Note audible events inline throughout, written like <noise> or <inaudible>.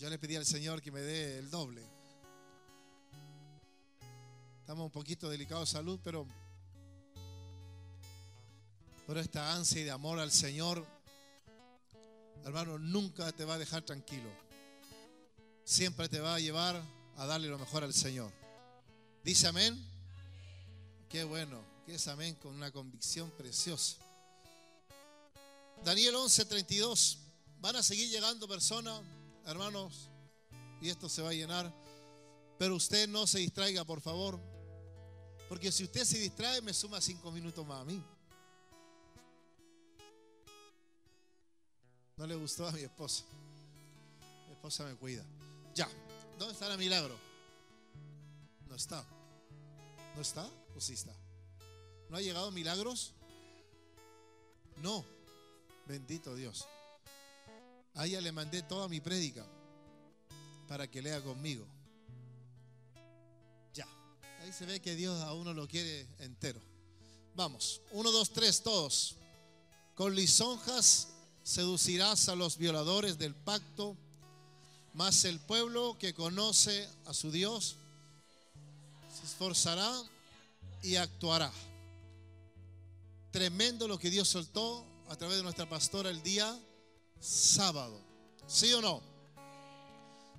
Yo le pedí al Señor que me dé el doble. Estamos un poquito delicados de salud, pero, pero esta ansia de amor al Señor, hermano, nunca te va a dejar tranquilo. Siempre te va a llevar a darle lo mejor al Señor. ¿Dice amén? Qué bueno, que es amén con una convicción preciosa. Daniel 11:32. Van a seguir llegando personas, hermanos, y esto se va a llenar. Pero usted no se distraiga, por favor. Porque si usted se distrae, me suma cinco minutos más a mí. No le gustó a mi esposa. Mi esposa me cuida. Ya. ¿Dónde está el milagro? No está. ¿No está o sí está? ¿No ha llegado milagros? No. Bendito Dios. A ella le mandé toda mi prédica para que lea conmigo. Ya. Ahí se ve que Dios a uno lo quiere entero. Vamos. Uno, dos, tres, todos. Con lisonjas seducirás a los violadores del pacto, mas el pueblo que conoce a su Dios se esforzará y actuará. Tremendo lo que Dios soltó a través de nuestra pastora el día sábado. ¿Sí o no?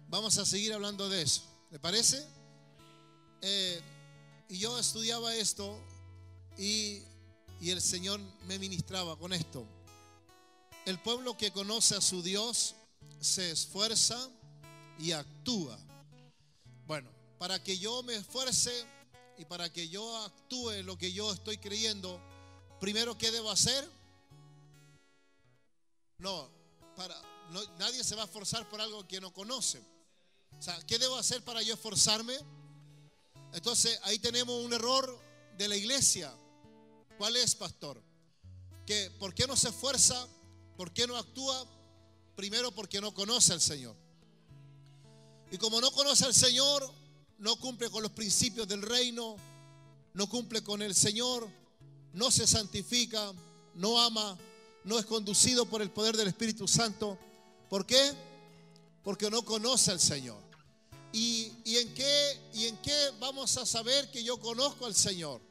Vamos a seguir hablando de eso. ¿Le parece? Eh, y yo estudiaba esto y, y el Señor me ministraba con esto. El pueblo que conoce a su Dios se esfuerza y actúa. Bueno, para que yo me esfuerce y para que yo actúe lo que yo estoy creyendo, primero, ¿qué debo hacer? No, para, nadie se va a esforzar por algo que no conoce. O sea, ¿qué debo hacer para yo esforzarme? Entonces, ahí tenemos un error de la iglesia. ¿Cuál es, pastor? Que ¿por qué no se esfuerza? ¿Por qué no actúa? Primero porque no conoce al Señor. Y como no conoce al Señor, no cumple con los principios del reino, no cumple con el Señor, no se santifica, no ama, no es conducido por el poder del Espíritu Santo. ¿Por qué? Porque no conoce al Señor. ¿Y, en qué, ¿Y en qué vamos a saber que yo conozco al Señor?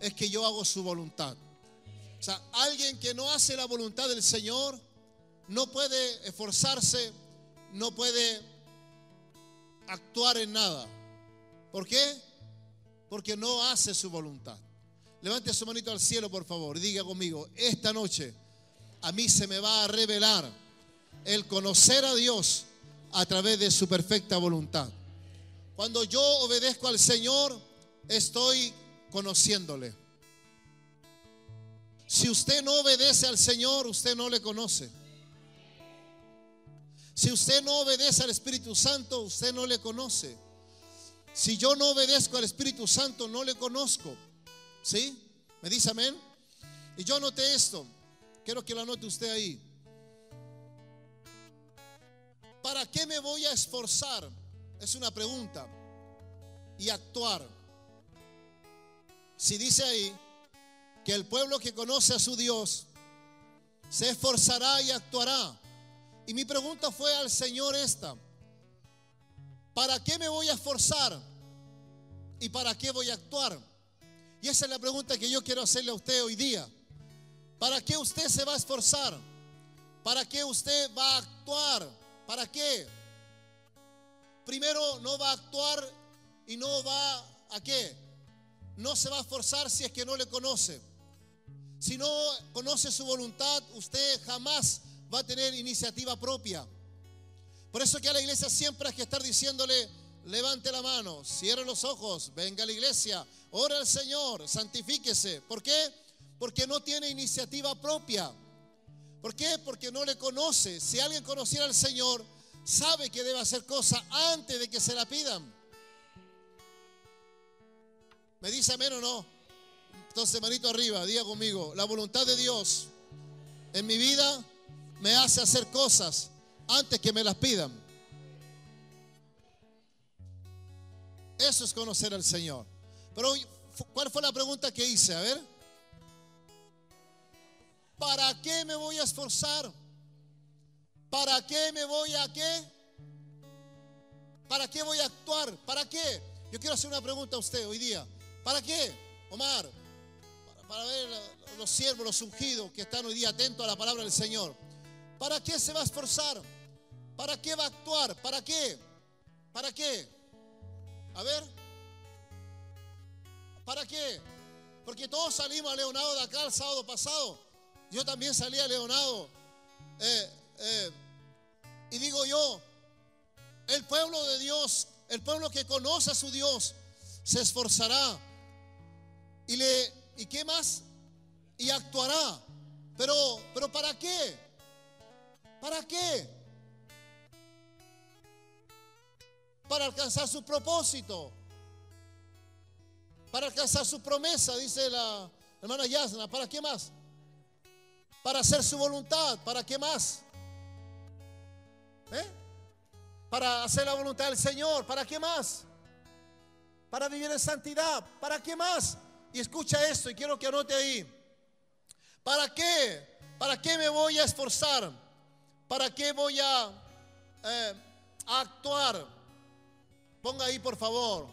Es que yo hago su voluntad. O sea, alguien que no hace la voluntad del Señor no puede esforzarse, no puede actuar en nada. ¿Por qué? Porque no hace su voluntad. Levante su manito al cielo, por favor, y diga conmigo, esta noche a mí se me va a revelar el conocer a Dios a través de su perfecta voluntad. Cuando yo obedezco al Señor, estoy conociéndole. Si usted no obedece al Señor, usted no le conoce. Si usted no obedece al Espíritu Santo, usted no le conoce. Si yo no obedezco al Espíritu Santo, no le conozco. ¿Sí? ¿Me dice amén? Y yo noté esto. Quiero que lo anote usted ahí. ¿Para qué me voy a esforzar? Es una pregunta. Y actuar. Si dice ahí que el pueblo que conoce a su Dios se esforzará y actuará. Y mi pregunta fue al Señor esta. ¿Para qué me voy a esforzar? ¿Y para qué voy a actuar? Y esa es la pregunta que yo quiero hacerle a usted hoy día. ¿Para qué usted se va a esforzar? ¿Para qué usted va a actuar? ¿Para qué? Primero no va a actuar y no va a qué? No se va a esforzar si es que no le conoce. Si no conoce su voluntad, usted jamás va a tener iniciativa propia. Por eso que a la iglesia siempre hay que estar diciéndole, levante la mano, cierre los ojos, venga a la iglesia, ora al Señor, santifíquese. ¿Por qué? Porque no tiene iniciativa propia. ¿Por qué? Porque no le conoce. Si alguien conociera al Señor, sabe que debe hacer cosas antes de que se la pidan. ¿Me dice amén o no? Entonces, manito arriba, diga conmigo, la voluntad de Dios en mi vida me hace hacer cosas antes que me las pidan. Eso es conocer al Señor. Pero, ¿cuál fue la pregunta que hice? A ver. ¿Para qué me voy a esforzar? ¿Para qué me voy a qué? ¿Para qué voy a actuar? ¿Para qué? Yo quiero hacer una pregunta a usted hoy día. ¿Para qué, Omar? Para, para ver los siervos, los ungidos que están hoy día atentos a la palabra del Señor. ¿Para qué se va a esforzar? ¿Para qué va a actuar? ¿Para qué? ¿Para qué? A ver. ¿Para qué? Porque todos salimos a Leonardo de acá el sábado pasado. Yo también salí a Leonardo. Eh, eh, y digo yo, el pueblo de Dios, el pueblo que conoce a su Dios, se esforzará. Y le, ¿y qué más? Y actuará. Pero, pero ¿para qué? ¿Para qué? Para alcanzar su propósito. Para alcanzar su promesa, dice la hermana Yasna. ¿Para qué más? Para hacer su voluntad. ¿Para qué más? ¿Eh? Para hacer la voluntad del Señor. ¿Para qué más? Para vivir en santidad. ¿Para qué más? Y escucha esto y quiero que anote ahí. ¿Para qué? ¿Para qué me voy a esforzar? ¿Para qué voy a, eh, a actuar? Ponga ahí por favor.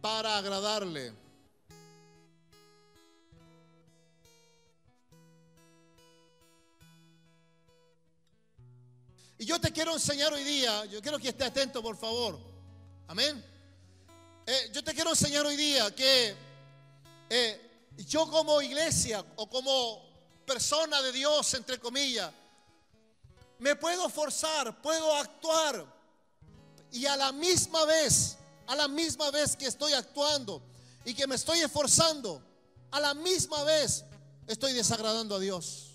Para agradarle. Y yo te quiero enseñar hoy día, yo quiero que esté atento por favor. Amén. Eh, yo te quiero enseñar hoy día que eh, yo como iglesia o como persona de Dios, entre comillas, me puedo forzar, puedo actuar y a la misma vez, a la misma vez que estoy actuando y que me estoy esforzando, a la misma vez estoy desagradando a Dios.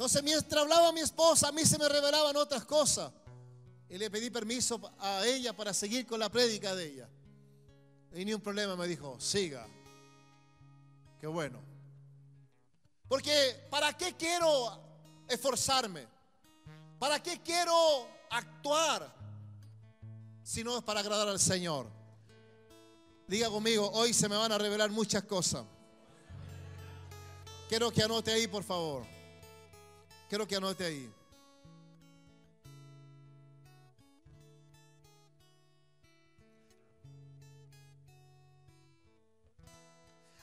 Entonces, mientras hablaba mi esposa, a mí se me revelaban otras cosas. Y le pedí permiso a ella para seguir con la prédica de ella. Y ni un problema me dijo, siga. Qué bueno. Porque ¿para qué quiero esforzarme? ¿Para qué quiero actuar? Si no es para agradar al Señor. Diga conmigo, hoy se me van a revelar muchas cosas. Quiero que anote ahí, por favor. Quiero que anote ahí.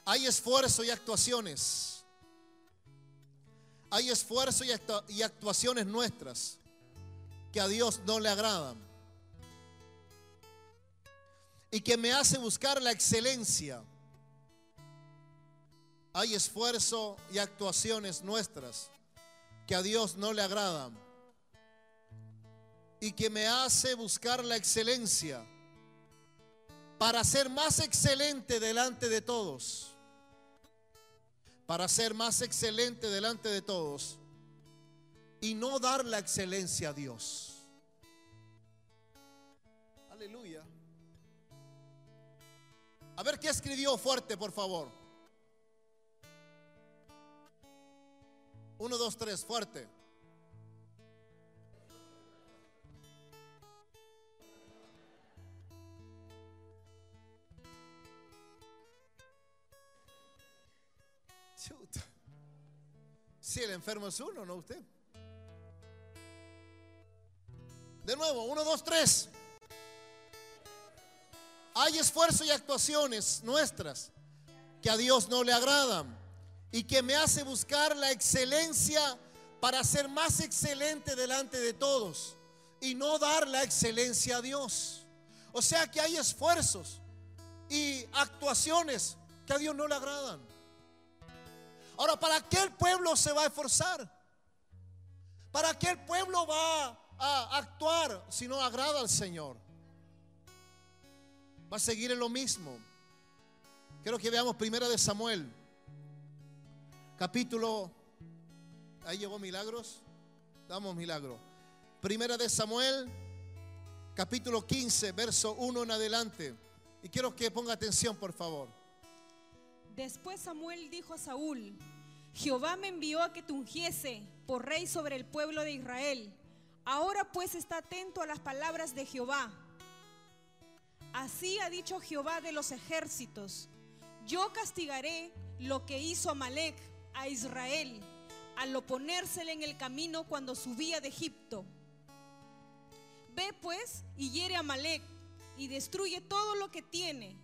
Hay esfuerzo y actuaciones. Hay esfuerzo y, actuaciones nuestras que a Dios no le agradan. Y que me hace buscar la excelencia. Hay esfuerzo y actuaciones nuestras que a Dios no le agradan y que me hace buscar la excelencia para ser más excelente delante de todos. Para ser más excelente delante de todos y no dar la excelencia a Dios. Aleluya. A ver qué escribió fuerte, por favor. Uno, dos, tres, fuerte. Si el enfermo es uno, no usted. De nuevo, uno, dos, tres. Hay esfuerzo y actuaciones nuestras que a Dios no le agradan y que me hace buscar la excelencia para ser más excelente delante de todos y no dar la excelencia a Dios. O sea que hay esfuerzos y actuaciones que a Dios no le agradan. Ahora, ¿para qué el pueblo se va a esforzar? ¿Para qué el pueblo va a actuar si no agrada al Señor? Va a seguir en lo mismo. Quiero que veamos primero de Samuel capítulo, ahí llegó milagros, damos milagro. Primera de Samuel, capítulo 15, verso 1 en adelante. Y quiero que ponga atención, por favor. Después Samuel dijo a Saúl, Jehová me envió a que te ungiese por rey sobre el pueblo de Israel. Ahora pues está atento a las palabras de Jehová. Así ha dicho Jehová de los ejércitos. Yo castigaré lo que hizo Amalek a Israel al oponérsele en el camino cuando subía de Egipto. Ve pues y hiere a Amalek y destruye todo lo que tiene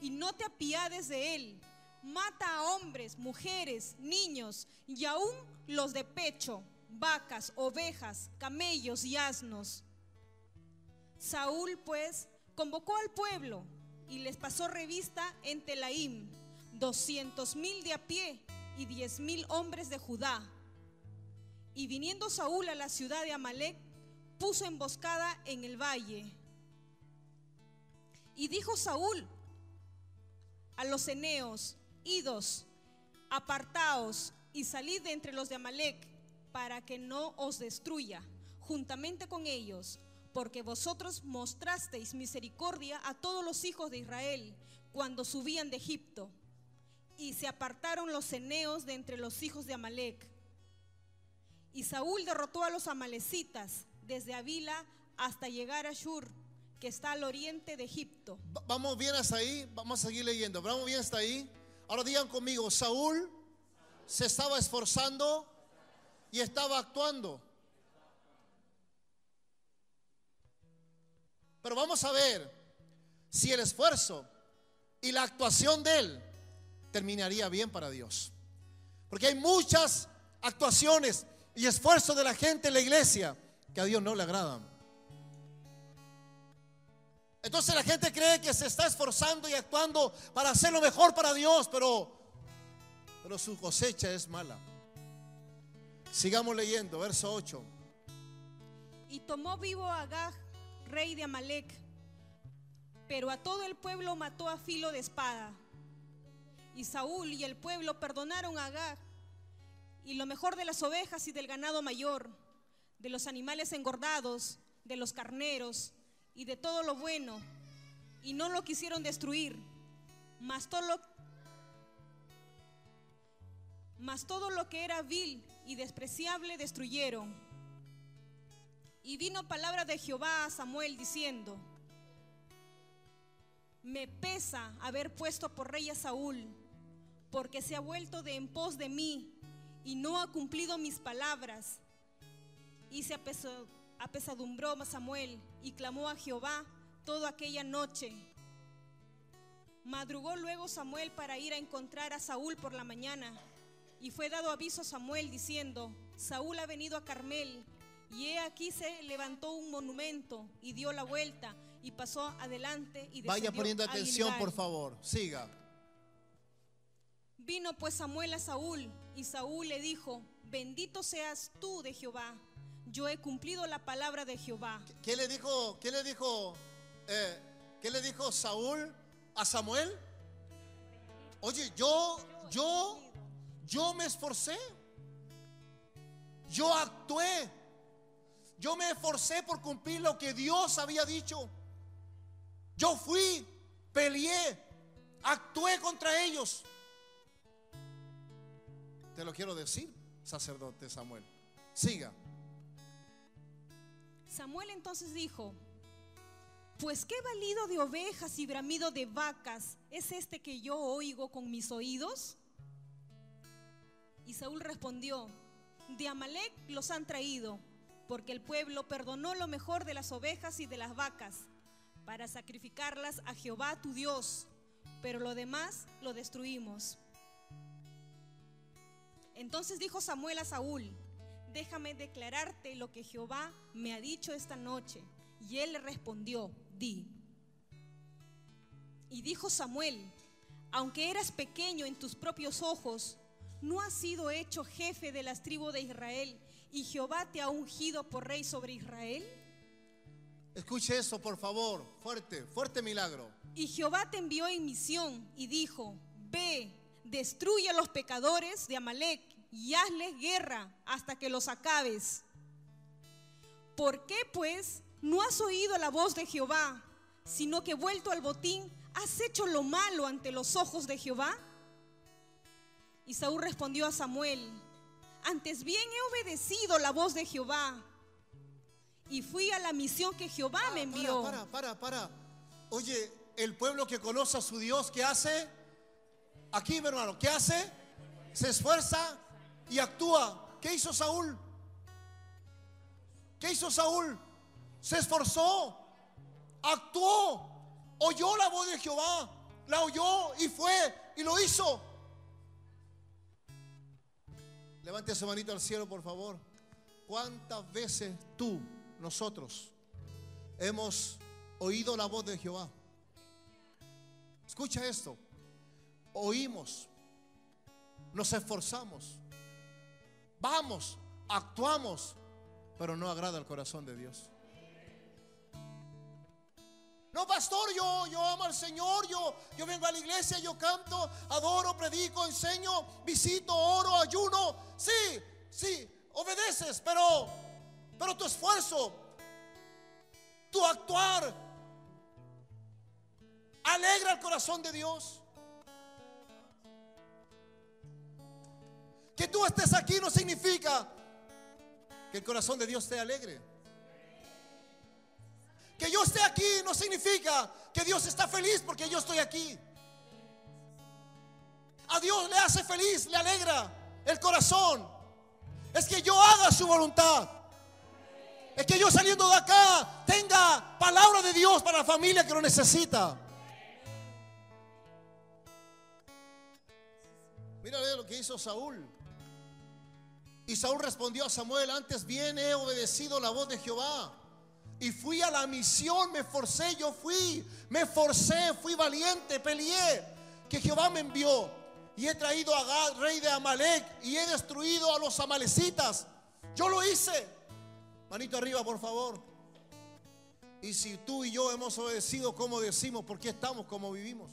y no te apiades de él. Mata a hombres, mujeres, niños y aún los de pecho, vacas, ovejas, camellos y asnos. Saúl pues convocó al pueblo y les pasó revista en Telaim, doscientos mil de a pie y diez mil hombres de Judá. Y viniendo Saúl a la ciudad de Amalek, puso emboscada en el valle. Y dijo Saúl a los eneos, idos, apartaos y salid de entre los de Amalek, para que no os destruya juntamente con ellos, porque vosotros mostrasteis misericordia a todos los hijos de Israel cuando subían de Egipto. Y se apartaron los eneos de entre los hijos de Amalek. Y Saúl derrotó a los amalecitas desde Avila hasta llegar a Shur, que está al oriente de Egipto. Va- Vamos bien hasta ahí, vamos a seguir leyendo. Vamos bien hasta ahí. Ahora digan conmigo, Saúl se estaba esforzando y estaba actuando. Pero vamos a ver si el esfuerzo y la actuación de él terminaría bien para Dios. Porque hay muchas actuaciones y esfuerzos de la gente en la iglesia que a Dios no le agradan. Entonces la gente cree que se está esforzando y actuando para hacer lo mejor para Dios, pero, pero su cosecha es mala. Sigamos leyendo, verso 8. Y tomó vivo a Agag, rey de Amalek, pero a todo el pueblo mató a filo de espada. Y Saúl y el pueblo perdonaron a Agag, y lo mejor de las ovejas y del ganado mayor, de los animales engordados, de los carneros y de todo lo bueno, y no lo quisieron destruir, mas todo lo, mas todo lo que era vil y despreciable destruyeron. Y vino palabra de Jehová a Samuel diciendo, me pesa haber puesto por rey a Saúl, porque se ha vuelto de en pos de mí y no ha cumplido mis palabras. Y se apesa- apesadumbró Samuel y clamó a Jehová toda aquella noche. Madrugó luego Samuel para ir a encontrar a Saúl por la mañana. Y fue dado aviso a Samuel diciendo, Saúl ha venido a Carmel. Y he aquí se levantó un monumento y dio la vuelta y pasó adelante y Vaya poniendo atención, por favor. Siga. Vino pues Samuel a Saúl y Saúl le dijo, bendito seas tú de Jehová. Yo he cumplido la palabra de Jehová. ¿Qué le dijo? ¿Qué le dijo? eh, ¿Qué le dijo Saúl a Samuel? Oye, yo, yo, yo me esforcé. Yo actué. Yo me esforcé por cumplir lo que Dios había dicho. Yo fui, peleé, actué contra ellos. Te lo quiero decir, sacerdote Samuel. Siga. Samuel entonces dijo, pues qué valido de ovejas y bramido de vacas es este que yo oigo con mis oídos. Y Saúl respondió, de Amalek los han traído, porque el pueblo perdonó lo mejor de las ovejas y de las vacas, para sacrificarlas a Jehová tu Dios, pero lo demás lo destruimos. Entonces dijo Samuel a Saúl, déjame declararte lo que Jehová me ha dicho esta noche. Y él le respondió, di. Y dijo Samuel, aunque eras pequeño en tus propios ojos, ¿no has sido hecho jefe de las tribus de Israel y Jehová te ha ungido por rey sobre Israel? Escuche eso, por favor. Fuerte, fuerte milagro. Y Jehová te envió en misión y dijo, ve, destruye a los pecadores de Amalek y hazles guerra hasta que los acabes. ¿Por qué pues no has oído la voz de Jehová, sino que vuelto al botín has hecho lo malo ante los ojos de Jehová? Y Saúl respondió a Samuel, antes bien he obedecido la voz de Jehová y fui a la misión que Jehová me envió. Para, para, para, para. Oye, el pueblo que conoce a su Dios, ¿qué hace? Aquí, mi hermano, ¿qué hace? Se esfuerza y actúa. ¿Qué hizo Saúl? ¿Qué hizo Saúl? se esforzó, actuó, oyó la voz de Jehová, la oyó y fue y lo hizo. Levante su manito al cielo, por favor. ¿Cuántas veces tú, nosotros, hemos oído la voz de Jehová? Escucha esto. Oímos, nos esforzamos, vamos, actuamos, pero no agrada el corazón de Dios. No, pastor, yo, yo amo al Señor, yo, yo vengo a la iglesia, yo canto, adoro, predico, enseño, visito, oro, ayuno. Sí, sí, obedeces, pero, pero tu esfuerzo, tu actuar, alegra el corazón de Dios. Que tú estés aquí no significa que el corazón de Dios esté alegre. Que yo esté aquí no significa que Dios está feliz porque yo estoy aquí. A Dios le hace feliz, le alegra el corazón. Es que yo haga su voluntad. Es que yo saliendo de acá tenga palabra de Dios para la familia que lo necesita. Mira lo que hizo Saúl. Y Saúl respondió a Samuel, antes bien he obedecido la voz de Jehová y fui a la misión, me forcé, yo fui, me forcé, fui valiente, peleé, que Jehová me envió. Y he traído a Gad, rey de Amalek, y he destruido a los amalecitas. Yo lo hice. Manito arriba, por favor. Y si tú y yo hemos obedecido como decimos, ¿por qué estamos como vivimos?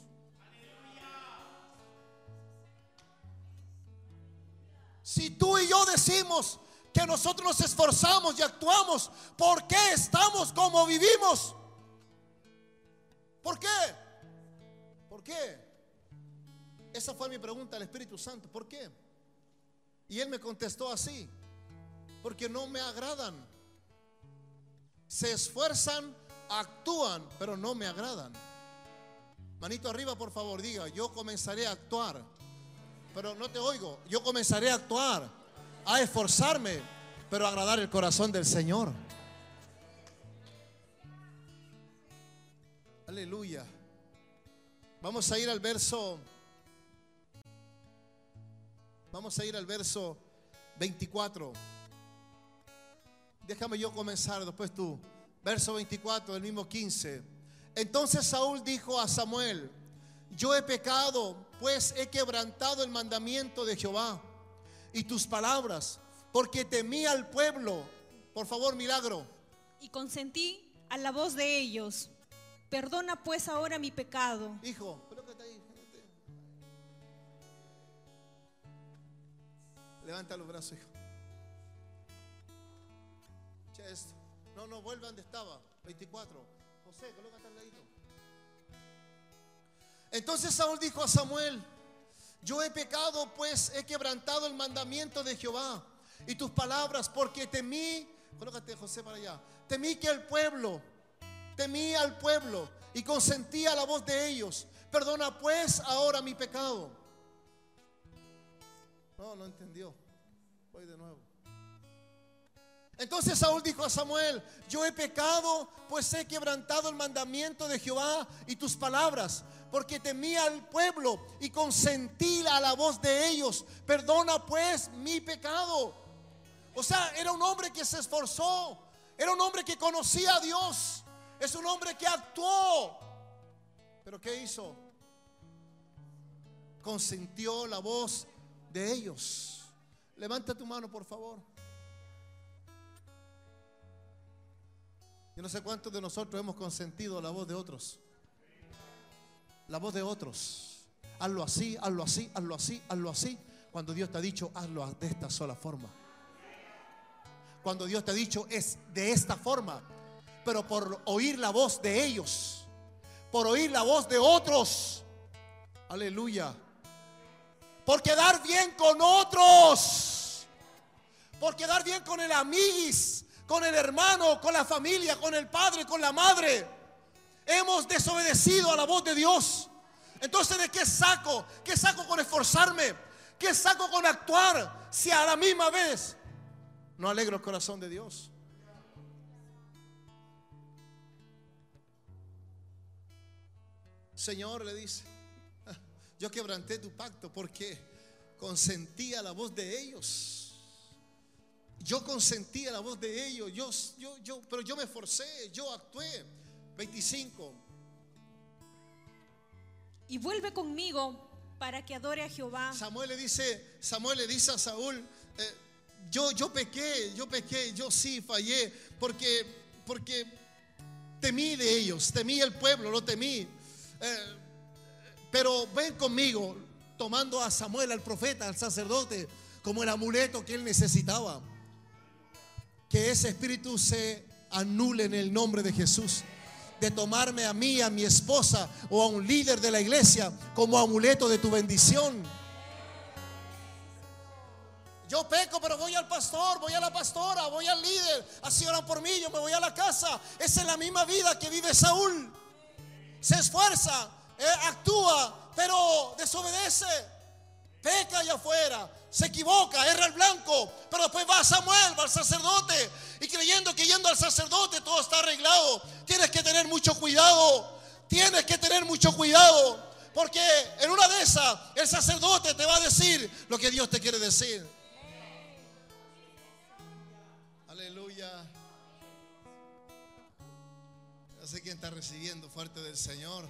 Si tú y yo decimos, que nosotros nos esforzamos y actuamos, ¿por qué estamos como vivimos? ¿Por qué? ¿Por qué? Esa fue mi pregunta al Espíritu Santo. ¿Por qué? Y él me contestó así. Porque no me agradan. Se esfuerzan, actúan, pero no me agradan. Manito arriba, por favor, diga, yo comenzaré a actuar. Pero no te oigo, yo comenzaré a actuar a esforzarme, pero a agradar el corazón del Señor. Aleluya. Vamos a ir al verso. Vamos a ir al verso 24. Déjame yo comenzar, después tú. Verso 24 del mismo 15. Entonces Saúl dijo a Samuel, yo he pecado, pues he quebrantado el mandamiento de Jehová y tus palabras, porque temí al pueblo. Por favor, milagro. Y consentí a la voz de ellos. Perdona pues ahora mi pecado. Hijo, Levanta los brazos, hijo. No, no, vuelve donde estaba. 24. José, colócate al ladito. Entonces Saúl dijo a Samuel, yo he pecado, pues he quebrantado el mandamiento de Jehová y tus palabras, porque temí, colócate José para allá, temí que el pueblo, temí al pueblo y consentí a la voz de ellos. Perdona pues ahora mi pecado. No, no entendió. Voy de nuevo. Entonces Saúl dijo a Samuel, yo he pecado, pues he quebrantado el mandamiento de Jehová y tus palabras, porque temía al pueblo y consentí a la voz de ellos. Perdona pues mi pecado. O sea, era un hombre que se esforzó, era un hombre que conocía a Dios, es un hombre que actuó. Pero ¿qué hizo? Consentió la voz de ellos. Levanta tu mano, por favor. Yo no sé cuántos de nosotros hemos consentido la voz de otros. La voz de otros. Hazlo así, hazlo así, hazlo así, hazlo así. Cuando Dios te ha dicho, hazlo de esta sola forma. Cuando Dios te ha dicho, es de esta forma. Pero por oír la voz de ellos, por oír la voz de otros. Aleluya. Por quedar bien con otros. Por quedar bien con el amiguis con el hermano, con la familia, con el padre, con la madre. Hemos desobedecido a la voz de Dios. Entonces, ¿de qué saco? ¿Qué saco con esforzarme? ¿Qué saco con actuar si a la misma vez no alegro el corazón de Dios? Señor le dice, ah, yo quebranté tu pacto porque consentía la voz de ellos. Yo consentía la voz de ellos, yo, yo, yo, pero yo me esforcé, yo actué. 25. Y vuelve conmigo para que adore a Jehová. Samuel le dice, Samuel le dice a Saúl, eh, yo, yo pequé, yo pequé, yo sí fallé, porque, porque temí de ellos, temí el pueblo, lo temí. Eh, pero ven conmigo, tomando a Samuel, al profeta, al sacerdote, como el amuleto que él necesitaba. Que ese espíritu se anule en el nombre de Jesús. De tomarme a mí, a mi esposa o a un líder de la iglesia como amuleto de tu bendición. Yo peco, pero voy al pastor, voy a la pastora, voy al líder. Así oran por mí, yo me voy a la casa. Esa es la misma vida que vive Saúl. Se esfuerza, eh, actúa, pero desobedece. Peca allá afuera, se equivoca, erra el blanco, pero después va a Samuel, va al sacerdote, y creyendo que yendo al sacerdote todo está arreglado. Tienes que tener mucho cuidado, tienes que tener mucho cuidado, porque en una de esas el sacerdote te va a decir lo que Dios te quiere decir. Aleluya. No sé quién está recibiendo fuerte del Señor.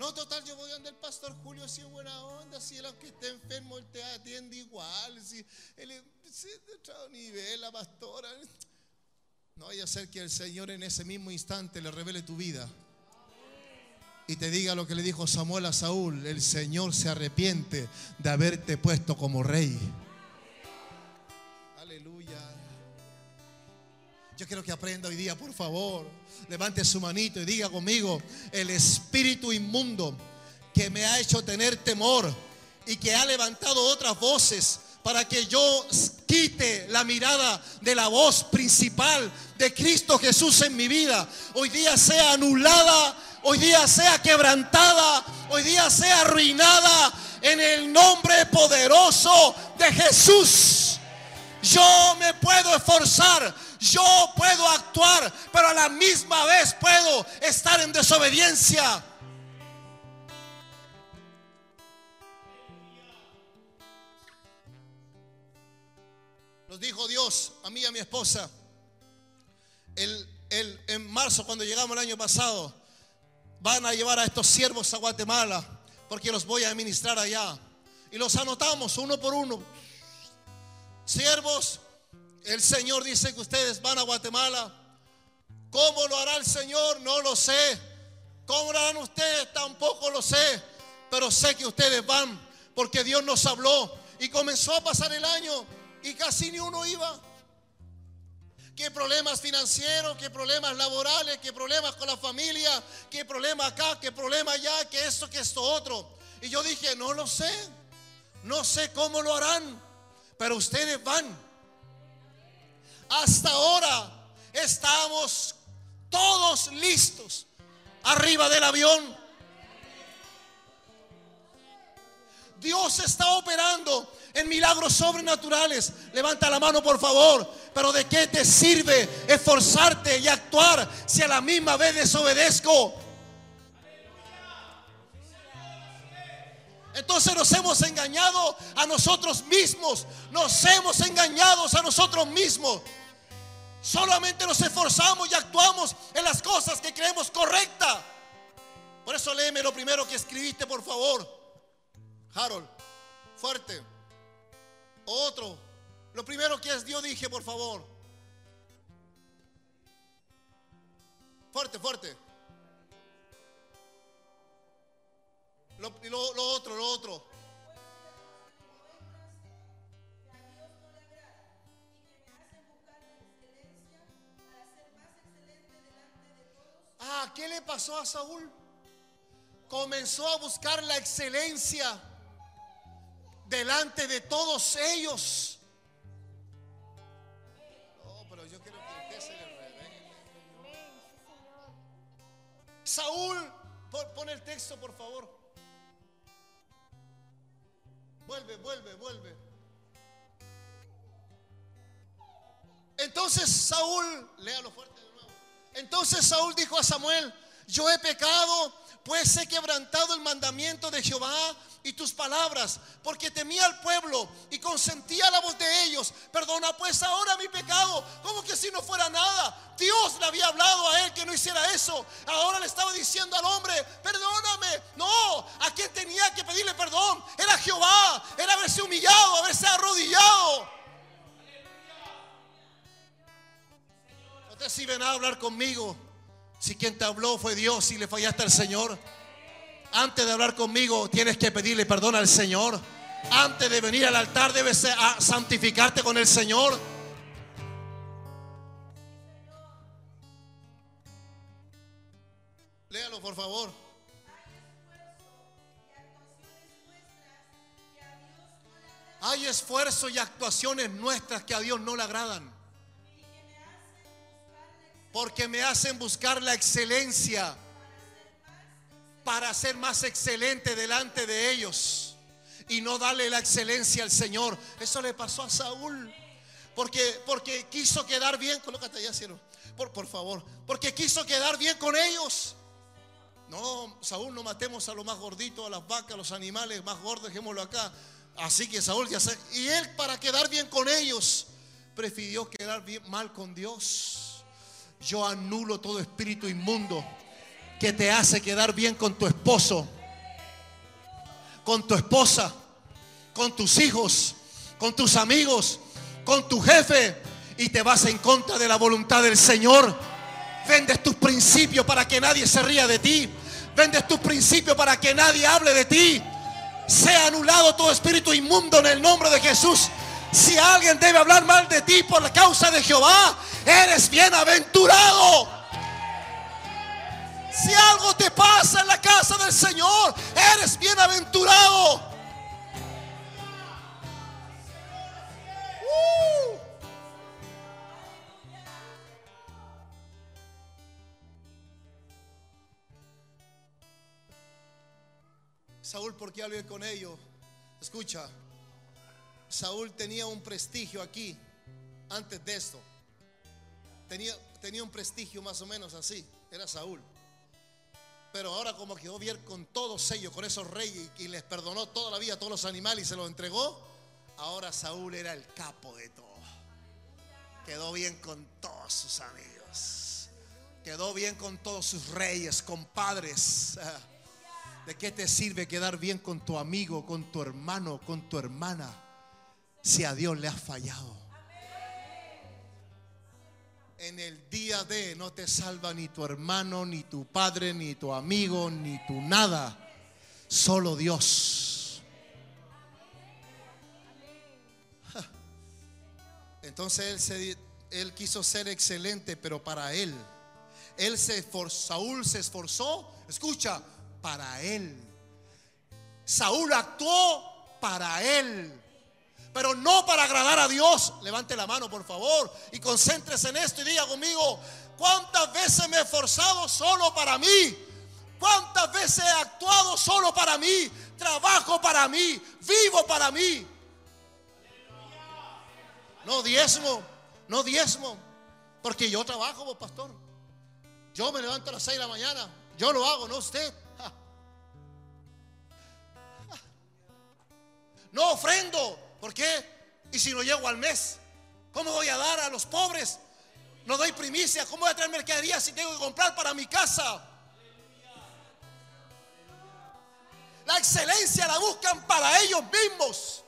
No, total, yo voy donde el pastor Julio, si es buena onda, si él aunque esté enfermo, él te atiende igual, si él es de otro nivel, la pastora. No vaya a ser que el Señor en ese mismo instante le revele tu vida y te diga lo que le dijo Samuel a Saúl, el Señor se arrepiente de haberte puesto como rey. Yo quiero que aprenda hoy día, por favor. Levante su manito y diga conmigo, el espíritu inmundo que me ha hecho tener temor y que ha levantado otras voces para que yo quite la mirada de la voz principal de Cristo Jesús en mi vida, hoy día sea anulada, hoy día sea quebrantada, hoy día sea arruinada en el nombre poderoso de Jesús. Yo me puedo esforzar, yo puedo actuar, pero a la misma vez puedo estar en desobediencia. Nos dijo Dios a mí y a mi esposa el, el- en marzo cuando llegamos el año pasado. Van a llevar a estos siervos a Guatemala porque los voy a administrar allá. Y los anotamos uno por uno. Siervos, el Señor dice que ustedes van a Guatemala. ¿Cómo lo hará el Señor? No lo sé. ¿Cómo lo harán ustedes? Tampoco lo sé. Pero sé que ustedes van porque Dios nos habló. Y comenzó a pasar el año y casi ni uno iba. ¿Qué problemas financieros? ¿Qué problemas laborales? ¿Qué problemas con la familia? ¿Qué problema acá? ¿Qué problema allá? ¿Qué esto? ¿Qué esto otro? Y yo dije, no lo sé. No sé cómo lo harán. Pero ustedes van. Hasta ahora estamos todos listos arriba del avión. Dios está operando en milagros sobrenaturales. Levanta la mano, por favor. Pero ¿de qué te sirve esforzarte y actuar si a la misma vez desobedezco? Entonces nos hemos engañado a nosotros mismos. Nos hemos engañado a nosotros mismos. Solamente nos esforzamos y actuamos en las cosas que creemos correctas. Por eso léeme lo primero que escribiste, por favor. Harold, fuerte. Otro. Lo primero que es Dios dije, por favor. Fuerte, fuerte. Lo, lo- lo otro, lo otro. Ah, ¿qué le pasó a Saúl? Comenzó a buscar la excelencia delante de todos ellos. Revele. Saúl, pon, el texto por favor. Vuelve, vuelve, vuelve. Entonces Saúl, léalo fuerte. Entonces Saúl dijo a Samuel, yo he pecado pues he quebrantado el mandamiento de Jehová y tus palabras, porque temía al pueblo y consentía la voz de ellos. Perdona pues ahora mi pecado, como que si no fuera nada. Dios le había hablado a él que no hiciera eso. Ahora le estaba diciendo al hombre, perdóname. No, a quien tenía que pedirle perdón era Jehová, era haberse humillado, haberse arrodillado. Te sirve a hablar conmigo si quien te habló fue Dios y le fallaste al Señor. Antes de hablar conmigo, tienes que pedirle perdón al Señor. Antes de venir al altar, debes santificarte con el Señor. Léalo, por favor. Hay esfuerzo y actuaciones nuestras que a Dios no le agradan. Porque me hacen buscar la excelencia para ser más excelente delante de ellos y no darle la excelencia al Señor. Eso le pasó a Saúl. Porque, porque quiso quedar bien, colócate allá, cielo. Por, por favor, porque quiso quedar bien con ellos. No, Saúl, no matemos a los más gorditos, a las vacas, a los animales más gordos, dejémoslo acá. Así que Saúl ya se. Y él, para quedar bien con ellos, prefirió quedar bien mal con Dios. Yo anulo todo espíritu inmundo que te hace quedar bien con tu esposo, con tu esposa, con tus hijos, con tus amigos, con tu jefe y te vas en contra de la voluntad del Señor. Vendes tus principios para que nadie se ría de ti. Vendes tus principios para que nadie hable de ti. Sea anulado todo espíritu inmundo en el nombre de Jesús. Si alguien debe hablar mal de ti por la causa de Jehová, eres bienaventurado. Si algo te pasa en la casa del Señor, eres bienaventurado. Uh. Saúl, ¿por qué hablé con ellos? Escucha, Saúl tenía un prestigio aquí antes de esto. Tenía, tenía un prestigio más o menos así. Era Saúl. Pero ahora como quedó bien con todos ellos, con esos reyes, y les perdonó toda la vida a todos los animales y se los entregó, ahora Saúl era el capo de todo. Quedó bien con todos sus amigos. Quedó bien con todos sus reyes, compadres. <laughs> ¿De qué te sirve quedar bien con tu amigo, con tu hermano, con tu hermana, si a Dios le has fallado? en el día de no te salva ni tu hermano, ni tu padre, ni tu amigo, ni tu nada. Solo Dios. Entonces él, se, él quiso ser excelente, pero para él. Él se esforzó, Saúl se esforzó, escucha, para él. Saúl actuó para él pero no para agradar a Dios. Levante la mano, por favor, y concéntrese en esto y diga conmigo, ¿cuántas veces me he esforzado solo para mí? ¿Cuántas veces he actuado solo para mí? Trabajo para mí, vivo para mí. No diezmo, no diezmo, porque yo trabajo, vos pastor. Yo me levanto a las 6 de la mañana, yo lo hago, no usted. <laughs> No ofrendo, ¿Por qué? ¿Y si no llego al mes? ¿Cómo voy a dar a los pobres? No doy primicia. ¿Cómo voy a traer mercadería si tengo que comprar para mi casa? La excelencia la buscan para ellos mismos.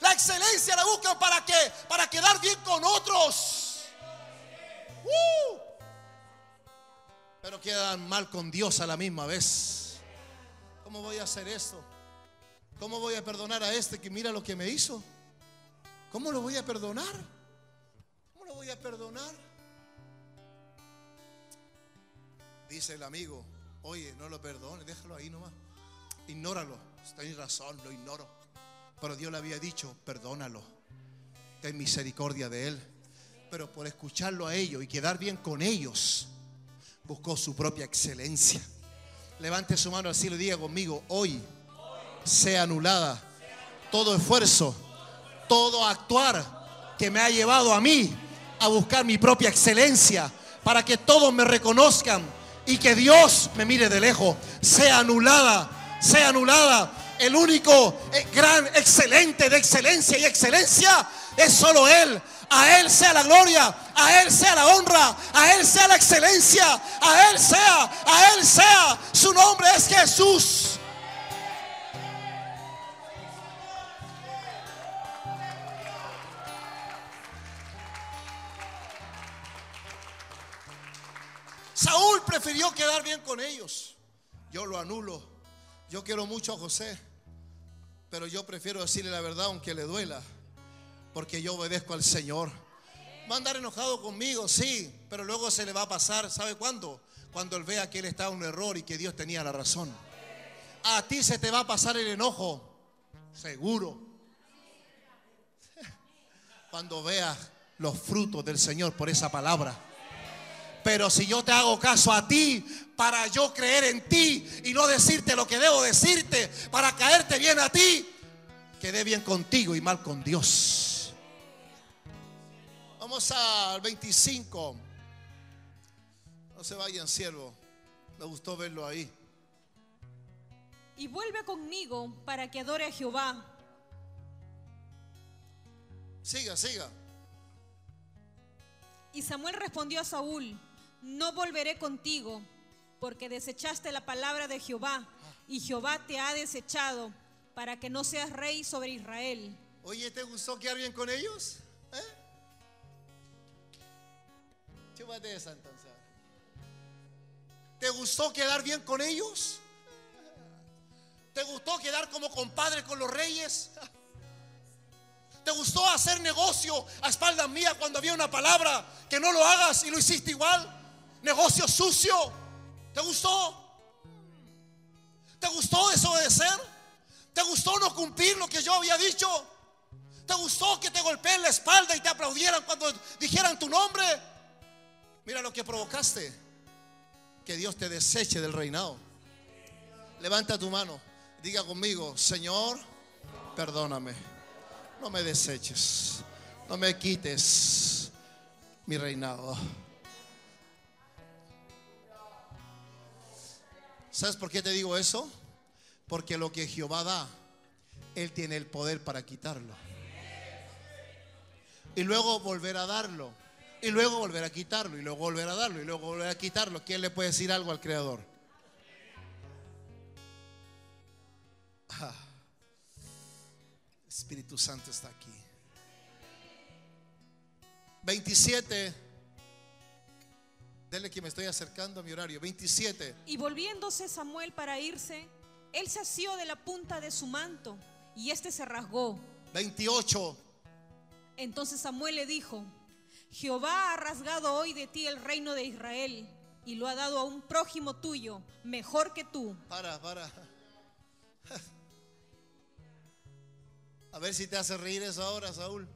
La excelencia la buscan para qué? Para quedar bien con otros. Uh. Pero quedan mal con Dios a la misma vez. ¿Cómo voy a hacer esto? ¿Cómo voy a perdonar a este que mira lo que me hizo? ¿Cómo lo voy a perdonar? ¿Cómo lo voy a perdonar? Dice el amigo, oye, no lo perdone, déjalo ahí nomás. Ignóralo. Tienes razón, lo ignoro. Pero Dios le había dicho, perdónalo. Ten misericordia de él. Pero por escucharlo a ellos y quedar bien con ellos, buscó su propia excelencia. Levante su mano así y le diga conmigo, hoy sea anulada. Todo esfuerzo, todo actuar que me ha llevado a mí a buscar mi propia excelencia para que todos me reconozcan y que Dios me mire de lejos, sea anulada, sea anulada. El único eh, gran, excelente de excelencia y excelencia es solo Él. A Él sea la gloria, a Él sea la honra, a Él sea la excelencia, a Él sea, a Él sea. Su nombre es Jesús. Saúl prefirió quedar bien con ellos. Yo lo anulo. Yo quiero mucho a José, pero yo prefiero decirle la verdad aunque le duela, porque yo obedezco al Señor. Va a andar enojado conmigo, sí, pero luego se le va a pasar, ¿sabe cuándo? Cuando él vea que él está en un error y que Dios tenía la razón. A ti se te va a pasar el enojo, seguro. <laughs> Cuando veas los frutos del Señor por esa palabra. Pero si yo te hago caso a ti para yo creer en ti y no decirte lo que debo decirte, para caerte bien a ti, quedé bien contigo y mal con Dios. Vamos al 25. No se vayan, siervo. Me gustó verlo ahí. Y vuelve conmigo para que adore a Jehová. Siga, siga. Y Samuel respondió a Saúl, no volveré contigo, porque desechaste la palabra de Jehová, y Jehová te ha desechado para que no seas rey sobre Israel. Oye, ¿te gustó quedar bien con ellos? ¿Eh? Entonces. ¿Te gustó quedar bien con ellos? ¿Te gustó quedar como compadre con los reyes? ¿Te gustó hacer negocio a espaldas mía cuando había una palabra que no lo hagas y lo hiciste igual? Negocio sucio. ¿Te gustó? ¿Te gustó desobedecer? ¿Te gustó no cumplir lo que yo había dicho? ¿Te gustó que te golpeen la espalda y te aplaudieran cuando dijeran tu nombre? Mira lo que provocaste. Que Dios te deseche del reinado. Levanta tu mano. Diga conmigo, Señor, perdóname. No me deseches. No me quites mi reinado. ¿Sabes por qué te digo eso? Porque lo que Jehová da, Él tiene el poder para quitarlo. Y luego volver a darlo. Y luego volver a quitarlo. Y luego volver a darlo. Y luego volver a quitarlo. ¿Quién le puede decir algo al Creador? Ah. Espíritu Santo está aquí. 27. Dele que me estoy acercando a mi horario. 27. Y volviéndose Samuel para irse, él se asió de la punta de su manto y éste se rasgó. 28. Entonces Samuel le dijo, Jehová ha rasgado hoy de ti el reino de Israel y lo ha dado a un prójimo tuyo, mejor que tú. Para, para. <laughs> A ver si te hace reír eso ahora, Saúl.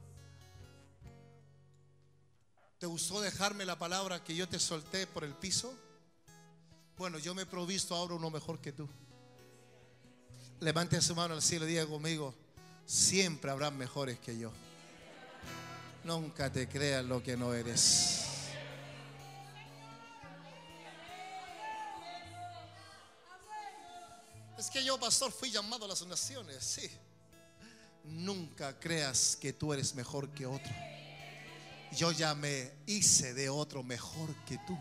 ¿Te gustó dejarme la palabra que yo te solté por el piso? Bueno, yo me he provisto ahora uno mejor que tú. Levante su mano al cielo y diga conmigo, siempre habrán mejores que yo. Nunca te creas lo que no eres. Es que yo, pastor, fui llamado a las naciones, sí. Nunca creas que tú eres mejor que otro yo ya me hice de otro mejor que tú.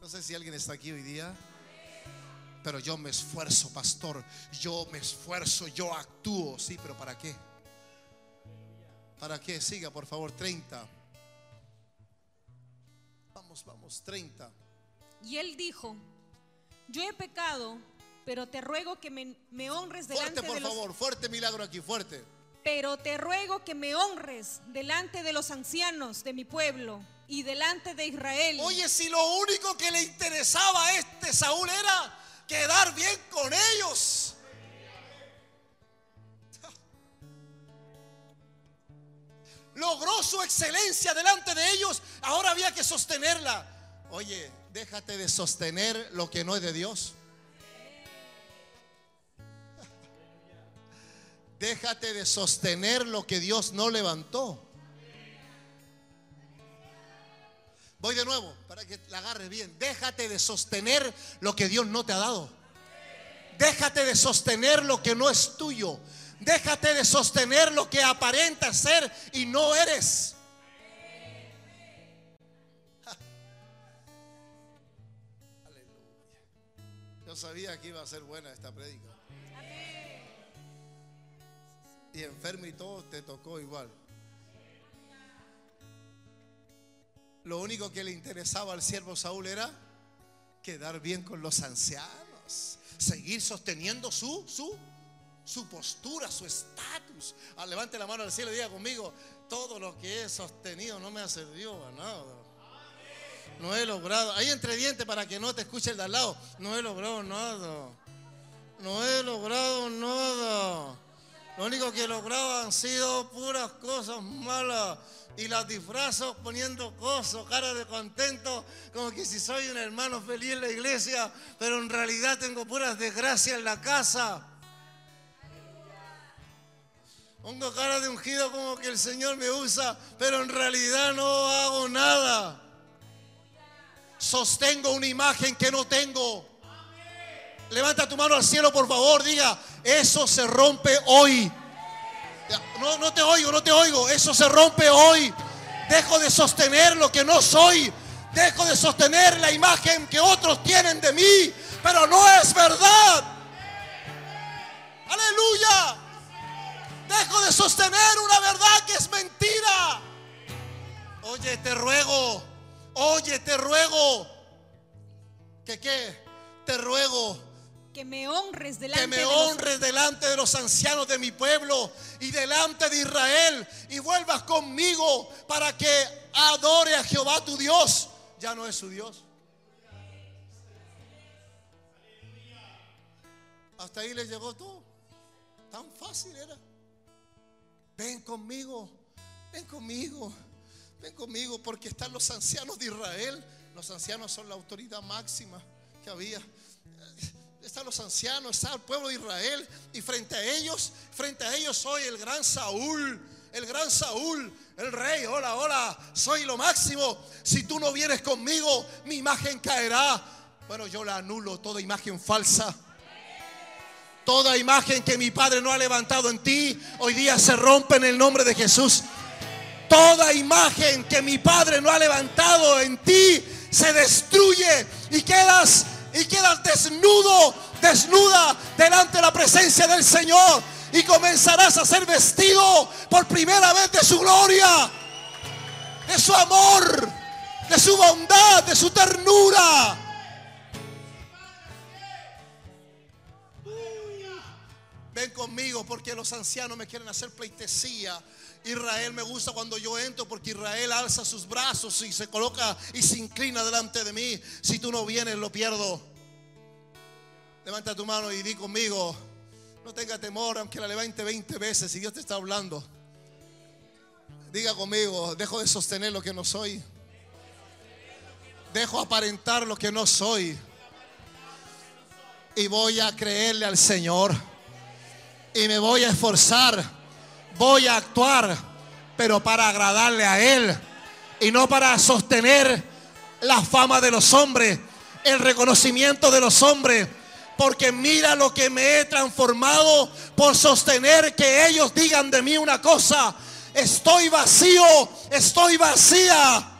No sé si alguien está aquí hoy día, pero yo me esfuerzo, pastor. Yo me esfuerzo, yo actúo. Sí, pero ¿para qué? ¿Para qué? Siga, por favor, 30. Vamos, vamos, 30. Y él dijo, yo he pecado, pero te ruego que me, me honres delante Fuerte, por de los... favor, fuerte milagro aquí, fuerte. Pero te ruego que me honres delante de los ancianos de mi pueblo y delante de Israel. Oye, si lo único que le interesaba a este Saúl era quedar bien con ellos. Logró su excelencia delante de ellos, ahora había que sostenerla. Oye, déjate de sostener lo que no es de Dios. Déjate de sostener lo que Dios no levantó. Voy de nuevo para que la agarres bien. Déjate de sostener lo que Dios no te ha dado. Déjate de sostener lo que no es tuyo. Déjate de sostener lo que aparenta ser y no eres. <laughs> Yo sabía que iba a ser buena esta prédica. Y enfermo y todo te tocó igual. Lo único que le interesaba al siervo Saúl era quedar bien con los ancianos, seguir sosteniendo su su su postura, su estatus. Ah, levante la mano al cielo y diga conmigo, todo lo que he sostenido no me ha servido a nada. No he logrado, ahí entre dientes para que no te escuche el de al lado, no he logrado nada. No he logrado nada. Lo único que he logrado han sido puras cosas malas. Y las disfrazo poniendo cosas, cara de contento, como que si soy un hermano feliz en la iglesia, pero en realidad tengo puras desgracias en la casa. Pongo cara de ungido como que el Señor me usa, pero en realidad no hago nada. Sostengo una imagen que no tengo. Levanta tu mano al cielo, por favor. Diga, eso se rompe hoy. No, no te oigo, no te oigo. Eso se rompe hoy. Dejo de sostener lo que no soy. Dejo de sostener la imagen que otros tienen de mí. Pero no es verdad. Aleluya. Dejo de sostener una verdad que es mentira. Oye, te ruego. Oye, te ruego. ¿Que qué? Te ruego que me honres delante que me de los- delante de los ancianos de mi pueblo y delante de Israel y vuelvas conmigo para que adore a Jehová tu Dios. Ya no es su Dios. Hasta ahí le llegó todo. Tan fácil era. Ven conmigo, ven conmigo, ven conmigo porque están los ancianos de Israel. Los ancianos son la autoridad máxima que había están los ancianos, está el pueblo de Israel y frente a ellos, frente a ellos soy el gran Saúl, el gran Saúl, el rey, hola, hola, soy lo máximo. Si tú no vienes conmigo, mi imagen caerá. Bueno, yo la anulo, toda imagen falsa. Toda imagen que mi padre no ha levantado en ti, hoy día se rompe en el nombre de Jesús. Toda imagen que mi padre no ha levantado en ti se destruye y quedas y quedas desnudo, desnuda delante de la presencia del Señor y comenzarás a ser vestido por primera vez de su gloria, de su amor, de su bondad, de su ternura. Ven conmigo porque los ancianos me quieren hacer pleitesía. Israel me gusta cuando yo entro porque Israel alza sus brazos y se coloca y se inclina delante de mí. Si tú no vienes, lo pierdo. Levanta tu mano y di conmigo. No tenga temor, aunque la levante 20 veces y Dios te está hablando. Diga conmigo, dejo de sostener lo que no soy. Dejo aparentar lo que no soy. Y voy a creerle al Señor. Y me voy a esforzar voy a actuar, pero para agradarle a Él y no para sostener la fama de los hombres, el reconocimiento de los hombres. Porque mira lo que me he transformado por sostener que ellos digan de mí una cosa. Estoy vacío, estoy vacía.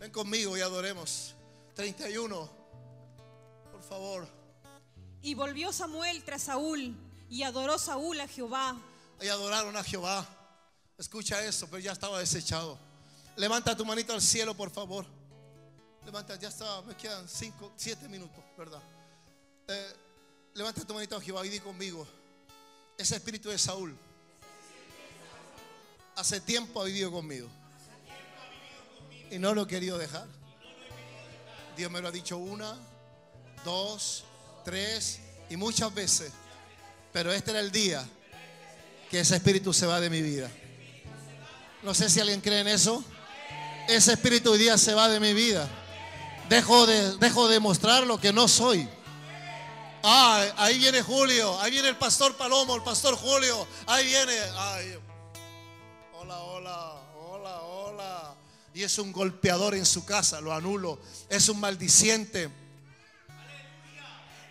Ven conmigo y adoremos. 31. Por favor. Y volvió Samuel tras Saúl y adoró Saúl a Jehová. Y adoraron a Jehová. Escucha eso, pero ya estaba desechado. Levanta tu manito al cielo, por favor. Levanta, ya estaba, me quedan 5, 7 minutos, ¿verdad? Eh, levanta tu manito a Jehová y di conmigo. Ese espíritu de Saúl hace tiempo ha vivido conmigo. Y no lo he querido dejar. Dios me lo ha dicho una, dos, tres y muchas veces. Pero este era el día que ese espíritu se va de mi vida. No sé si alguien cree en eso. Ese espíritu hoy día se va de mi vida. Dejo de, dejo de mostrar lo que no soy. Ah, ahí viene Julio, ahí viene el pastor Palomo, el pastor Julio, ahí viene. Hola, hola. Y es un golpeador en su casa, lo anulo. Es un maldiciente.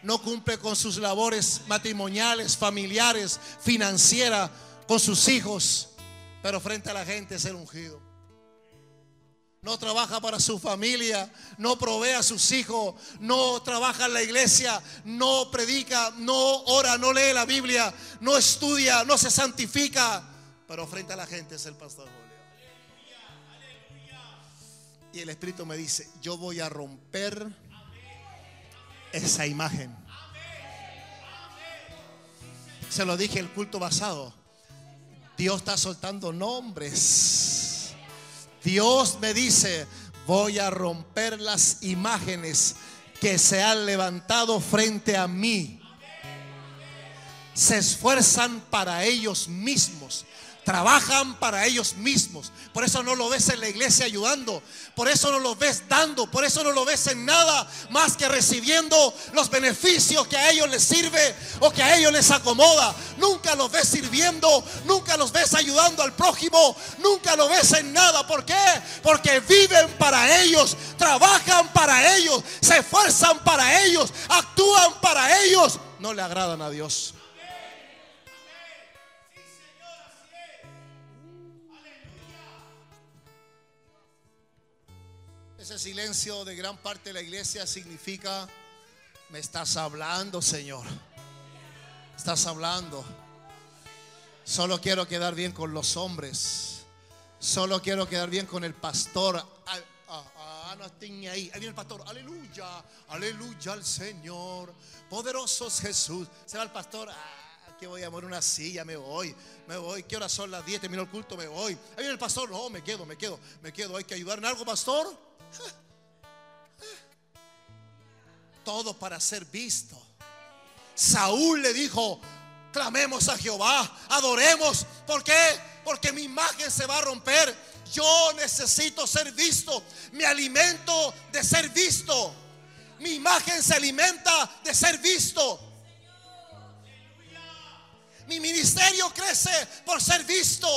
No cumple con sus labores matrimoniales, familiares, financieras, con sus hijos. Pero frente a la gente es el ungido no trabaja para su familia, no provee a sus hijos, no trabaja en la iglesia, no predica, no ora, no lee la Biblia, no estudia, no se santifica, pero frente a la gente es el pastor. Y el Espíritu me dice, yo voy a romper esa imagen. Se lo dije el culto basado. Dios está soltando nombres Dios me dice, voy a romper las imágenes que se han levantado frente a mí. Se esfuerzan para ellos mismos trabajan para ellos mismos. Por eso no lo ves en la iglesia ayudando. Por eso no lo ves dando. Por eso no lo ves en nada más que recibiendo los beneficios que a ellos les sirve o que a ellos les acomoda. Nunca los ves sirviendo. Nunca los ves ayudando al prójimo. Nunca lo ves en nada. ¿Por qué? Porque viven para ellos. Trabajan para ellos. Se esfuerzan para ellos. Actúan para ellos. No le agradan a Dios. Silencio de gran parte de la iglesia significa, me estás hablando, Señor. Estás hablando. Solo quiero quedar bien con los hombres. Solo quiero quedar bien con el pastor. Ah, ah, ah no ahí. Viene el pastor. Aleluya. Aleluya al Señor. Poderoso Jesús. Se va el pastor. Ah, que voy a morir una silla, me voy, me voy. ¿Qué hora son las 10? Terminó el culto, me voy. Ahí viene el pastor. No, me quedo, me quedo, me quedo. Hay que ayudar en algo, pastor. Todo para ser visto. Saúl le dijo, clamemos a Jehová, adoremos. ¿Por qué? Porque mi imagen se va a romper. Yo necesito ser visto. Me alimento de ser visto. Mi imagen se alimenta de ser visto. Mi ministerio crece por ser visto.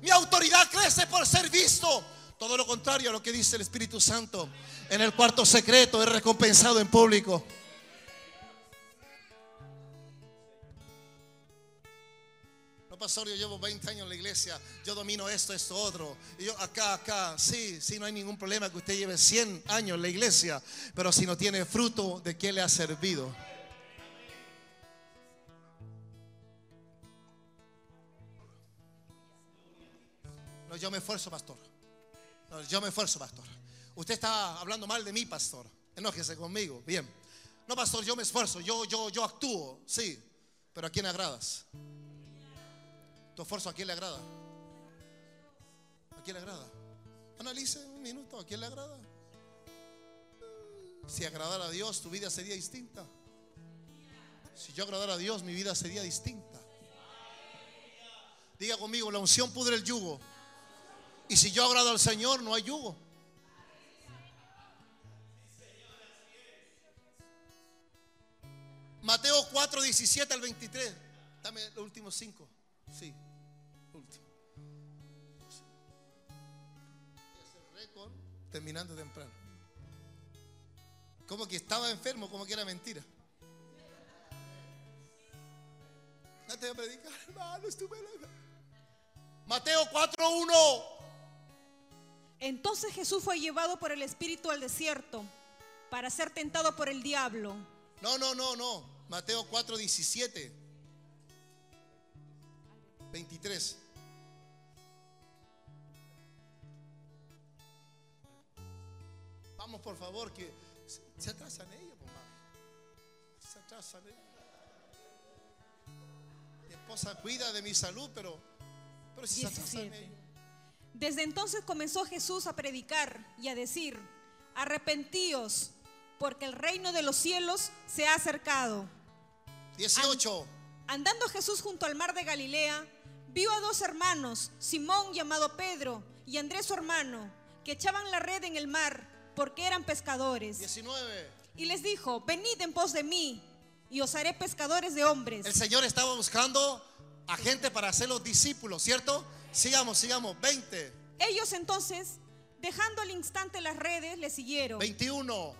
Mi autoridad crece por ser visto. Todo lo contrario a lo que dice el Espíritu Santo. En el cuarto secreto es recompensado en público. No, pastor, yo llevo 20 años en la iglesia. Yo domino esto, esto, otro. Y yo acá, acá. Sí, sí, no hay ningún problema que usted lleve 100 años en la iglesia. Pero si no tiene fruto, ¿de qué le ha servido? No, yo me esfuerzo, pastor yo me esfuerzo, pastor. Usted está hablando mal de mí, pastor. Enójese conmigo. Bien. No, pastor, yo me esfuerzo. Yo, yo, yo actúo. Sí. Pero ¿a quién agradas? ¿Tu esfuerzo a quién le agrada? ¿A quién le agrada? Analice un minuto. ¿A quién le agrada? Si agradara a Dios, tu vida sería distinta. Si yo agradara a Dios, mi vida sería distinta. Diga conmigo, la unción pudre el yugo. Y si yo agrado al Señor, no hay yugo. Mateo 4, 17 al 23. Dame los últimos cinco. Sí, último. récord terminando temprano. Como que estaba enfermo, como que era mentira. No te voy a predicar, <laughs> hermano, estuve Mateo 4, 1. Entonces Jesús fue llevado por el Espíritu al desierto para ser tentado por el diablo. No, no, no, no. Mateo 4, 17. 23. Vamos por favor, que se atrasan ellos, mamá. Se atrasan ellos. Mi esposa cuida de mi salud, pero, pero se atrasan ellos. Desde entonces comenzó Jesús a predicar y a decir, arrepentíos, porque el reino de los cielos se ha acercado. 18. andando Jesús junto al mar de Galilea, vio a dos hermanos, Simón llamado Pedro y Andrés su hermano, que echaban la red en el mar porque eran pescadores. 19. y les dijo, venid en pos de mí y os haré pescadores de hombres. El Señor estaba buscando a gente para ser los discípulos, ¿cierto? Sigamos, sigamos. 20, Ellos entonces, dejando al instante las redes, le siguieron. 21,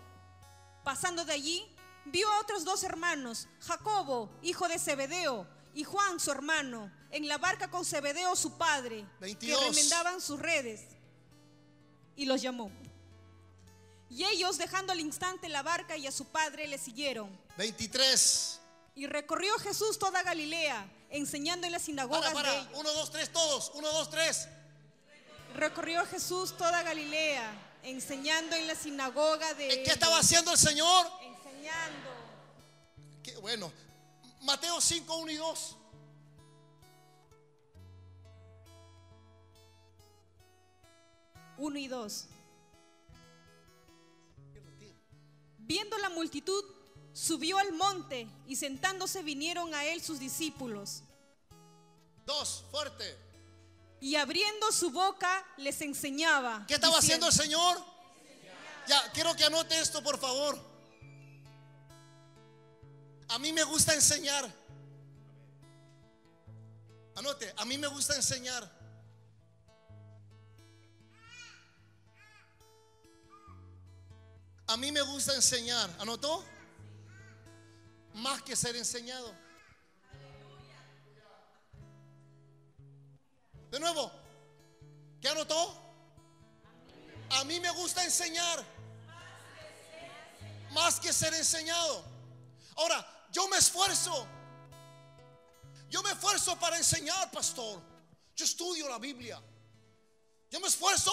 Pasando de allí, vio a otros dos hermanos, Jacobo, hijo de Zebedeo, y Juan, su hermano, en la barca con Zebedeo, su padre, 22. que remendaban sus redes, y los llamó. Y ellos, dejando al instante la barca y a su padre, le siguieron. 23. Y recorrió Jesús toda Galilea, enseñando en las sinagogas Para, de para. ellos. 1, 2, 3, todos. 1, 2, 3. Recorrió Jesús toda Galilea, enseñando en la sinagoga de ¿Qué ellos. estaba haciendo el Señor? Enseñando. Qué bueno. Mateo 5, 1 y 2. Uno y dos. Viendo la multitud, subió al monte y sentándose vinieron a él sus discípulos. 2, fuerte. Y abriendo su boca les enseñaba. ¿Qué estaba diciendo- haciendo el Señor? Ya, quiero que anote esto, por favor. A mí me gusta enseñar. Anote, a mí me gusta enseñar. A mí me gusta enseñar. ¿Anotó? Más que ser enseñado. De nuevo, ¿qué anotó? A mí me gusta enseñar. Más que ser enseñado. Ahora, yo me esfuerzo. Yo me esfuerzo para enseñar, pastor. Yo estudio la Biblia. Yo me esfuerzo.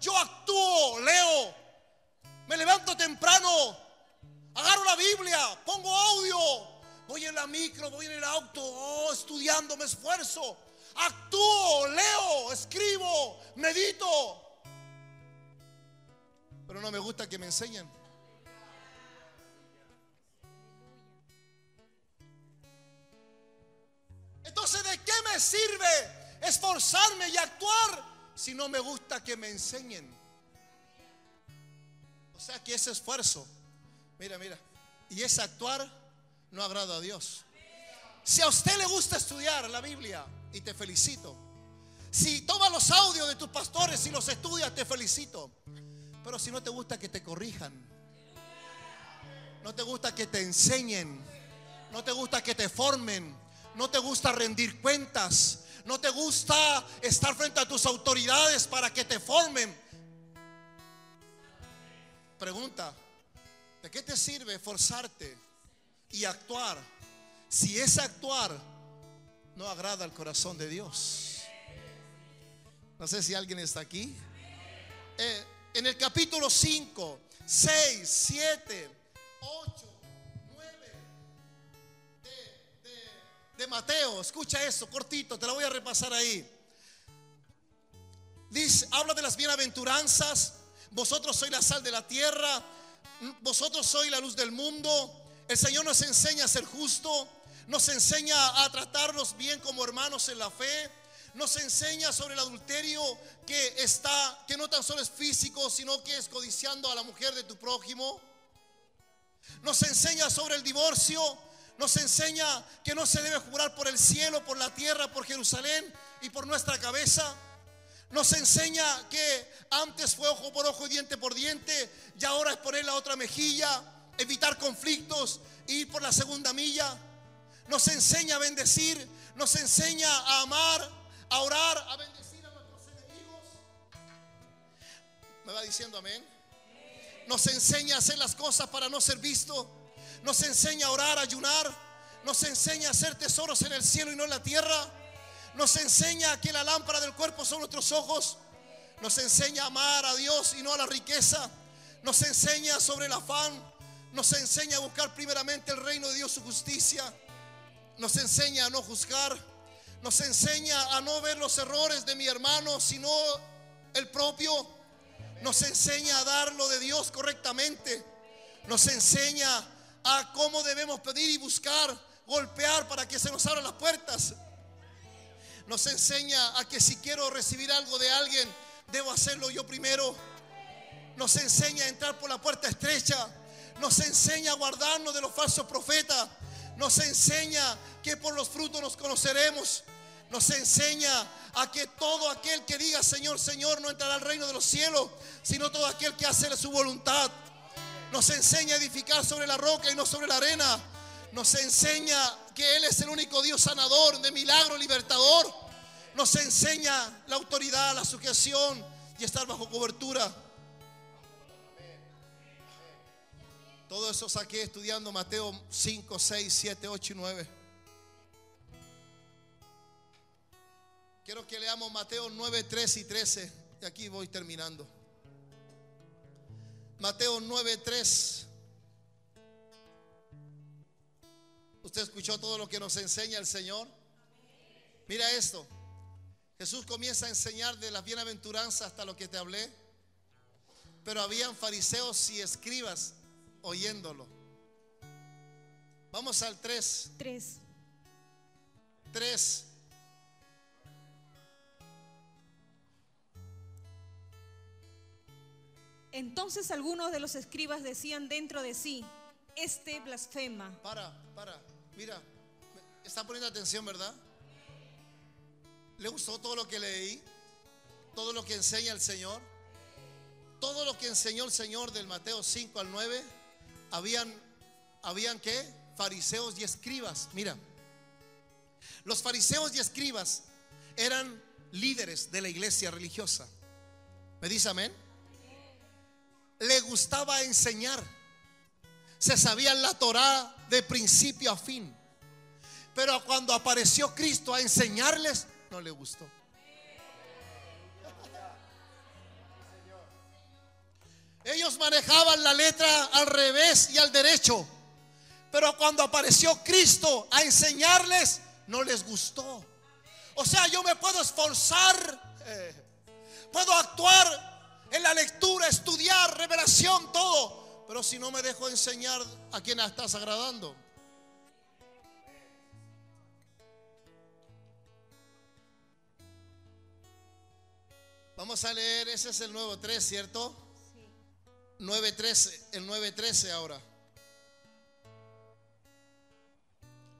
Yo actúo, leo. Me levanto temprano. Agarro la Biblia. Pongo audio. Voy en la micro, voy en el auto. oh, estudiando, me esfuerzo. Actúo, leo, escribo, medito. Pero no me gusta que me enseñen. Entonces, ¿de qué me sirve esforzarme y actuar si no me gusta que me enseñen? O sea que ese esfuerzo, mira, mira, y ese actuar no agrada a Dios. Si a usted le gusta estudiar la Biblia, y te felicito. Si tomas los audios de tus pastores y los estudias, te felicito. Pero si no te gusta que te corrijan, no te gusta que te enseñen, no te gusta que te formen, no te gusta rendir cuentas, no te gusta estar frente a tus autoridades para que te formen. Pregunta, ¿de qué te sirve esforzarte y actuar si ese actuar no agrada al corazón de Dios? No sé si alguien está aquí. Eh, en el capítulo 5, 6, 7, 8, 9 de, Mateo, escucha eso, cortito, te lo voy a repasar ahí. Dice, habla de las bienaventuranzas. Vosotros sois la sal de la tierra. Vosotros sois la luz del mundo. El Señor nos enseña a ser justo. Nos enseña a tratarnos bien como hermanos en la fe. Nos enseña sobre el adulterio que está, que no tan solo es físico, sino que es codiciando a la mujer de tu prójimo. Nos enseña sobre el divorcio. Nos enseña que no se debe jurar por el cielo, por la tierra, por Jerusalén y por nuestra cabeza. Nos enseña que antes fue ojo por ojo y diente por diente, y ahora es poner la otra mejilla, evitar conflictos, ir por la segunda milla. Nos enseña a bendecir, nos enseña a amar, a orar, a bendecir a nuestros enemigos. ¿Me va diciendo amén? Nos enseña a hacer las cosas para no ser visto. Nos enseña a orar, a ayunar. Nos enseña a hacer tesoros en el cielo y no en la tierra. Nos enseña que la lámpara del cuerpo son nuestros ojos. Nos enseña a amar a Dios y no a la riqueza. Nos enseña sobre el afán. Nos enseña a buscar primeramente el reino de Dios, su justicia. Nos enseña a no juzgar. Nos enseña a no ver los errores de mi hermano, sino el propio. Nos enseña a dar lo de Dios correctamente. Nos enseña a cómo debemos pedir y buscar, golpear para que se nos abran las puertas. Nos enseña a que si quiero recibir algo de alguien, debo hacerlo yo primero. Nos enseña a entrar por la puerta estrecha. Nos enseña a guardarnos de los falsos profetas. Nos enseña que por los frutos nos conoceremos. Nos enseña a que todo aquel que diga Señor, Señor no entrará al reino de los cielos, sino todo aquel que hace su voluntad. Nos enseña a edificar sobre la roca y no sobre la arena. Nos enseña que Él es el único Dios sanador, de milagro, libertador. Nos enseña la autoridad, la sujeción y estar bajo cobertura. Todo eso saqué estudiando Mateo 5, 6, 7, 8 y 9. Quiero que leamos Mateo 9, 13 y 13. Y aquí voy terminando. Mateo 9, 3. ¿Usted escuchó todo lo que nos enseña el Señor? Mira esto. Jesús comienza a enseñar de las bienaventuranzas hasta lo que te hablé. Pero habían fariseos y escribas oyéndolo. Vamos al 3. 3. 3. Entonces algunos de los escribas decían dentro de sí, este blasfema. Para, para. Mira, está poniendo atención, ¿verdad? ¿Le gustó todo lo que leí? ¿Todo lo que enseña el Señor? Todo lo que enseñó el Señor del Mateo 5 al 9, habían, habían qué? Fariseos y escribas. Mira, los fariseos y escribas eran líderes de la iglesia religiosa. ¿Me dice amén? Le gustaba enseñar. Se sabían la Torá de principio a fin. Pero cuando apareció Cristo a enseñarles, no le gustó. Ellos manejaban la letra al revés y al derecho. Pero cuando apareció Cristo a enseñarles, no les gustó. O sea, yo me puedo esforzar, eh, puedo actuar en la lectura, estudiar, revelación, todo. Pero si no me dejo enseñar a quien estás agradando. Vamos a leer, ese es el nuevo 3, ¿cierto? 9.13, el 9.13 ahora.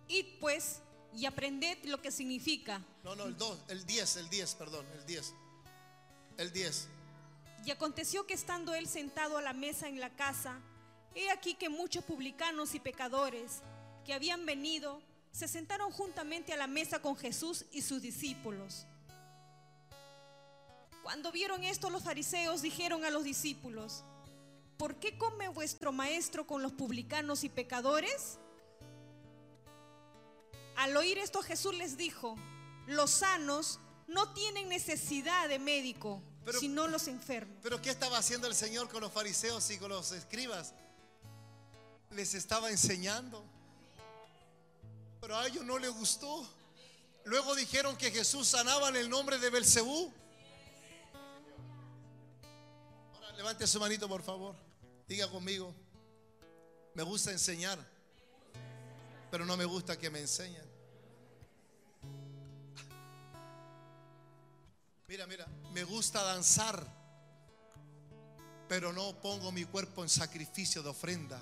Id pues y aprended lo que significa. No, no, el 2, el 10, el 10, perdón, el 10. El 10. Y aconteció que estando él sentado a la mesa en la casa, he aquí que muchos publicanos y pecadores que habían venido se sentaron juntamente a la mesa con Jesús y sus discípulos. Cuando vieron esto los fariseos dijeron a los discípulos, ¿por qué come vuestro maestro con los publicanos y pecadores? Al oír esto Jesús les dijo, los sanos no tienen necesidad de médico, Pero- sino los enfermos. Pero ¿qué estaba haciendo el Señor con los fariseos y con los escribas? Les estaba enseñando. Pero a ellos no les gustó. Luego dijeron que Jesús sanaba en el nombre de Belcebú. Ahora levante su manito, por favor. Diga conmigo. Me gusta enseñar, pero no me gusta que me enseñen. Mira, mira, me gusta danzar, pero no pongo mi cuerpo en sacrificio de ofrenda.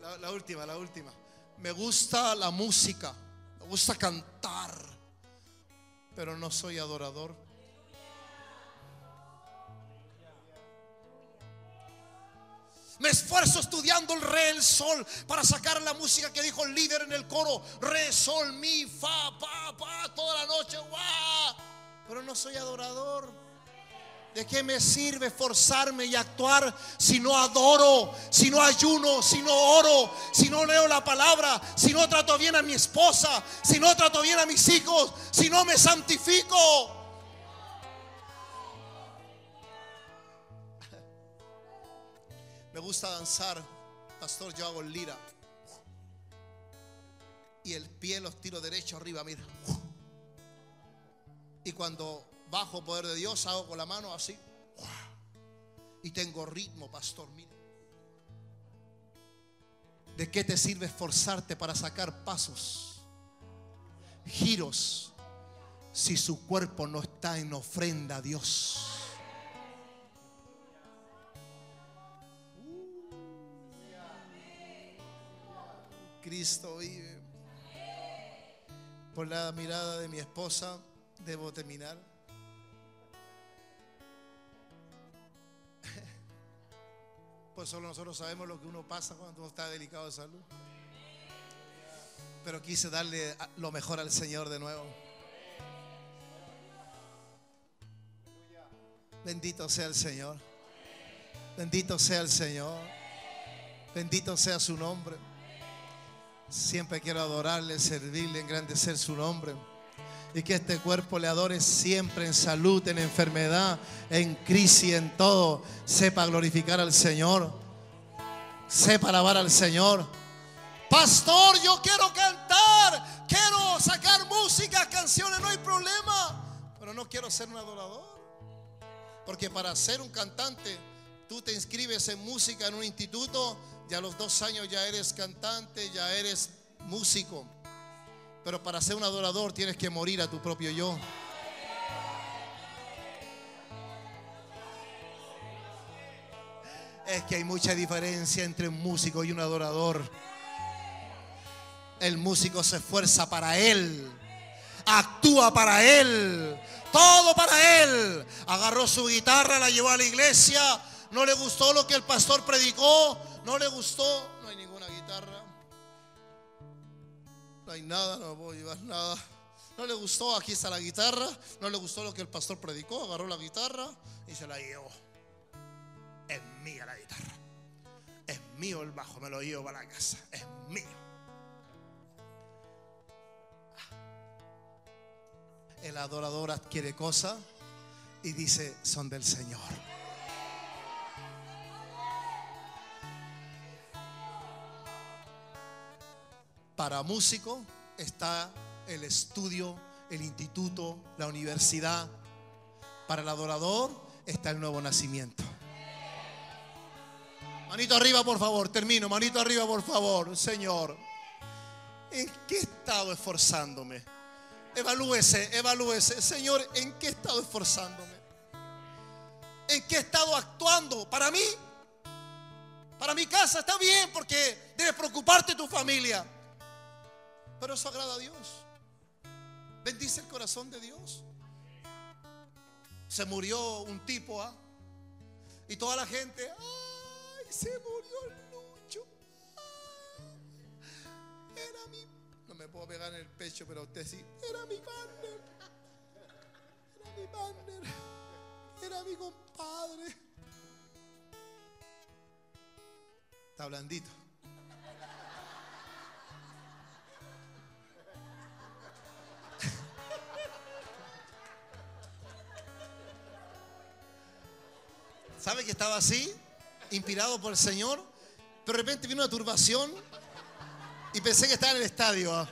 La, la última, la última. Me gusta la música, me gusta cantar, pero no soy adorador. Me esfuerzo estudiando el re, el sol, para sacar la música que dijo el líder en el coro. Re, sol, mi, fa, pa, pa, toda la noche, guau. Pero no soy adorador. ¿De qué me sirve forzarme y actuar si no adoro, si no ayuno, si no oro, si no leo la palabra, si no trato bien a mi esposa, si no trato bien a mis hijos, si no me santifico? Me gusta danzar, pastor, yo hago lira. Y el pie los tiro derecho arriba, mira. Y cuando bajo poder de Dios, hago con la mano así. Y tengo ritmo, pastor, mira. ¿De qué te sirve esforzarte para sacar pasos, giros, si su cuerpo no está en ofrenda a Dios? Cristo vive. Por la mirada de mi esposa, debo terminar. <laughs> Pues solo nosotros sabemos lo que uno pasa cuando uno está delicado de salud. Pero quise darle lo mejor al Señor de nuevo. Bendito sea el Señor. Bendito sea el Señor. Bendito sea su nombre. Siempre quiero adorarle, servirle, engrandecer su nombre. Y que este cuerpo le adore siempre en salud, en enfermedad, en crisis, en todo. Sepa glorificar al Señor. Sepa alabar al Señor. Pastor, yo quiero cantar. Quiero sacar música, canciones, no hay problema. Pero no quiero ser un adorador. Porque para ser un cantante, tú te inscribes en música en un instituto, ya a los dos años ya eres cantante, ya eres músico. Pero para ser un adorador tienes que morir a tu propio yo. Es que hay mucha diferencia entre un músico y un adorador. El músico se esfuerza para él, actúa para él, todo para él. Agarró su guitarra, la llevó a la iglesia. No le gustó lo que el pastor predicó. No le gustó. No hay ninguna guitarra. No hay nada, no voy a llevar nada. No le gustó, aquí está la guitarra. No le gustó lo que el pastor predicó. Agarró la guitarra y se la llevó. Es mía la guitarra. Es mío el bajo, me lo llevo para la casa. Es mío. El adorador adquiere cosas y dice, son del Señor. Para músico está el estudio, el instituto, la universidad. Para el adorador está el nuevo nacimiento. Manito arriba, por favor. Termino. Manito arriba, por favor. Señor, ¿en qué estado esforzándome? Evalúese, evalúese. Señor, ¿en qué he estado esforzándome? ¿En qué he estado actuando? Para mí, para mi casa está bien porque debes preocuparte tu familia. Pero eso agrada a Dios. Bendice el corazón de Dios. Se murió un tipo, ¿ah? Y toda la gente, ¡ay! Se murió el Lucho. Era mi me puedo pegar en el pecho, pero usted sí. Era mi partner. Era mi partner. Era mi compadre. Está blandito. ¿Sabe que estaba así? Inspirado por el Señor. Pero de repente vino una turbación y pensé que estaba en el estadio. ¿ah?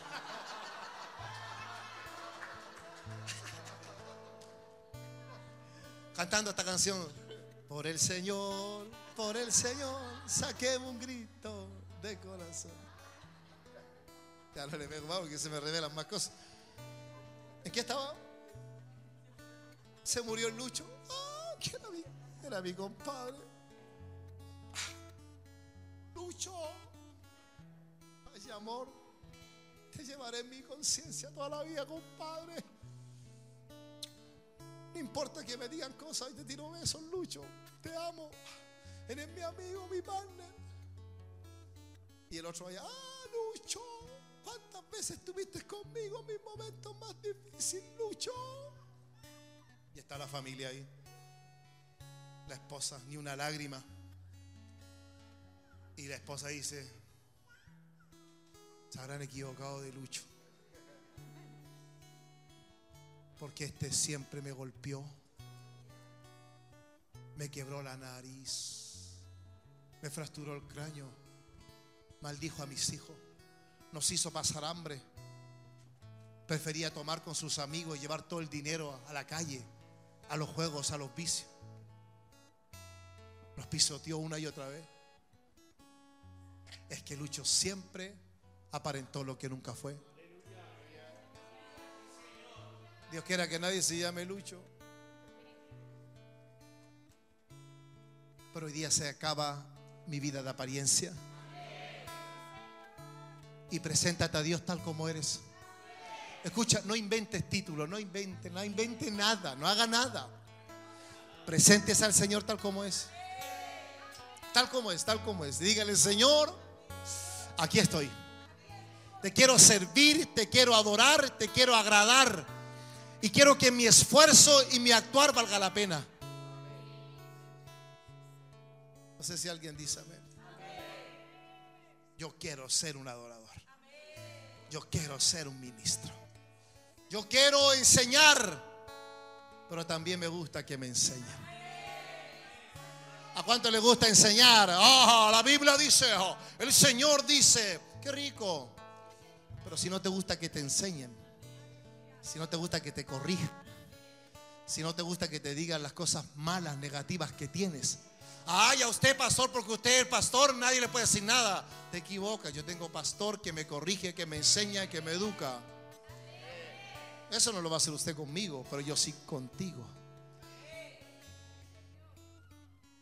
Cantando esta canción. Por el Señor, por el Señor, saquemos un grito de corazón. Ya no le veo más porque se me revelan más cosas. ¿En qué estaba? Se murió el Lucho. Era, mi, era mi compadre. Ah, Lucho amor, te llevaré en mi conciencia toda la vida, compadre. No importa que me digan cosas y te tiro besos, Lucho. Te amo. Eres mi amigo, mi partner. Y el otro allá, ah, Lucho, ¿cuántas veces estuviste conmigo en mis momentos más difíciles, Lucho? Y está la familia ahí. La esposa, ni una lágrima. Y la esposa dice, se habrán equivocado de Lucho. Porque este siempre me golpeó. Me quebró la nariz. Me fracturó el cráneo. Maldijo a mis hijos. Nos hizo pasar hambre. Prefería tomar con sus amigos y llevar todo el dinero a la calle, a los juegos, a los vicios. Nos pisoteó una y otra vez. Es que Lucho siempre aparentó lo que nunca fue. Dios quiera que nadie se llame Lucho. Pero hoy día se acaba mi vida de apariencia. y preséntate a Dios tal como eres. Escucha, no inventes títulos, no invente, no invente nada, no haga nada. Presentes al Señor tal como es. Tal como es, tal como es. Dígale, Señor, aquí estoy. Te quiero servir, te quiero adorar, te quiero agradar. Y quiero que mi esfuerzo y mi actuar valga la pena. No sé si alguien dice amén. Yo quiero ser un adorador. Yo quiero ser un ministro. Yo quiero enseñar, pero también me gusta que me enseñen. ¿A cuánto le gusta enseñar? Ah, la Biblia dice, oh, el Señor dice, qué rico. Pero si no te gusta que te enseñen, si no te gusta que te corrijan, si no te gusta que te digan las cosas malas, negativas que tienes. Ay, a usted pastor, porque usted es pastor, nadie le puede decir nada. Te equivocas, yo tengo pastor que me corrige, que me enseña, que me educa. Eso no lo va a hacer usted conmigo, pero yo sí contigo.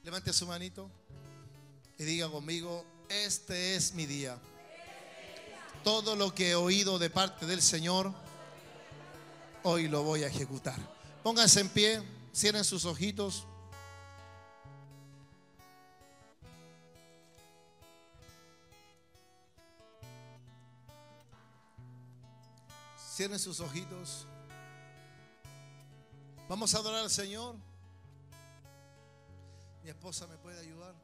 Levante su manito y diga conmigo, este es mi día. Todo lo que he oído de parte del Señor, hoy lo voy a ejecutar. Pónganse en pie, cierren sus ojitos. Cierren sus ojitos. Vamos a adorar al Señor. Mi esposa me puede ayudar.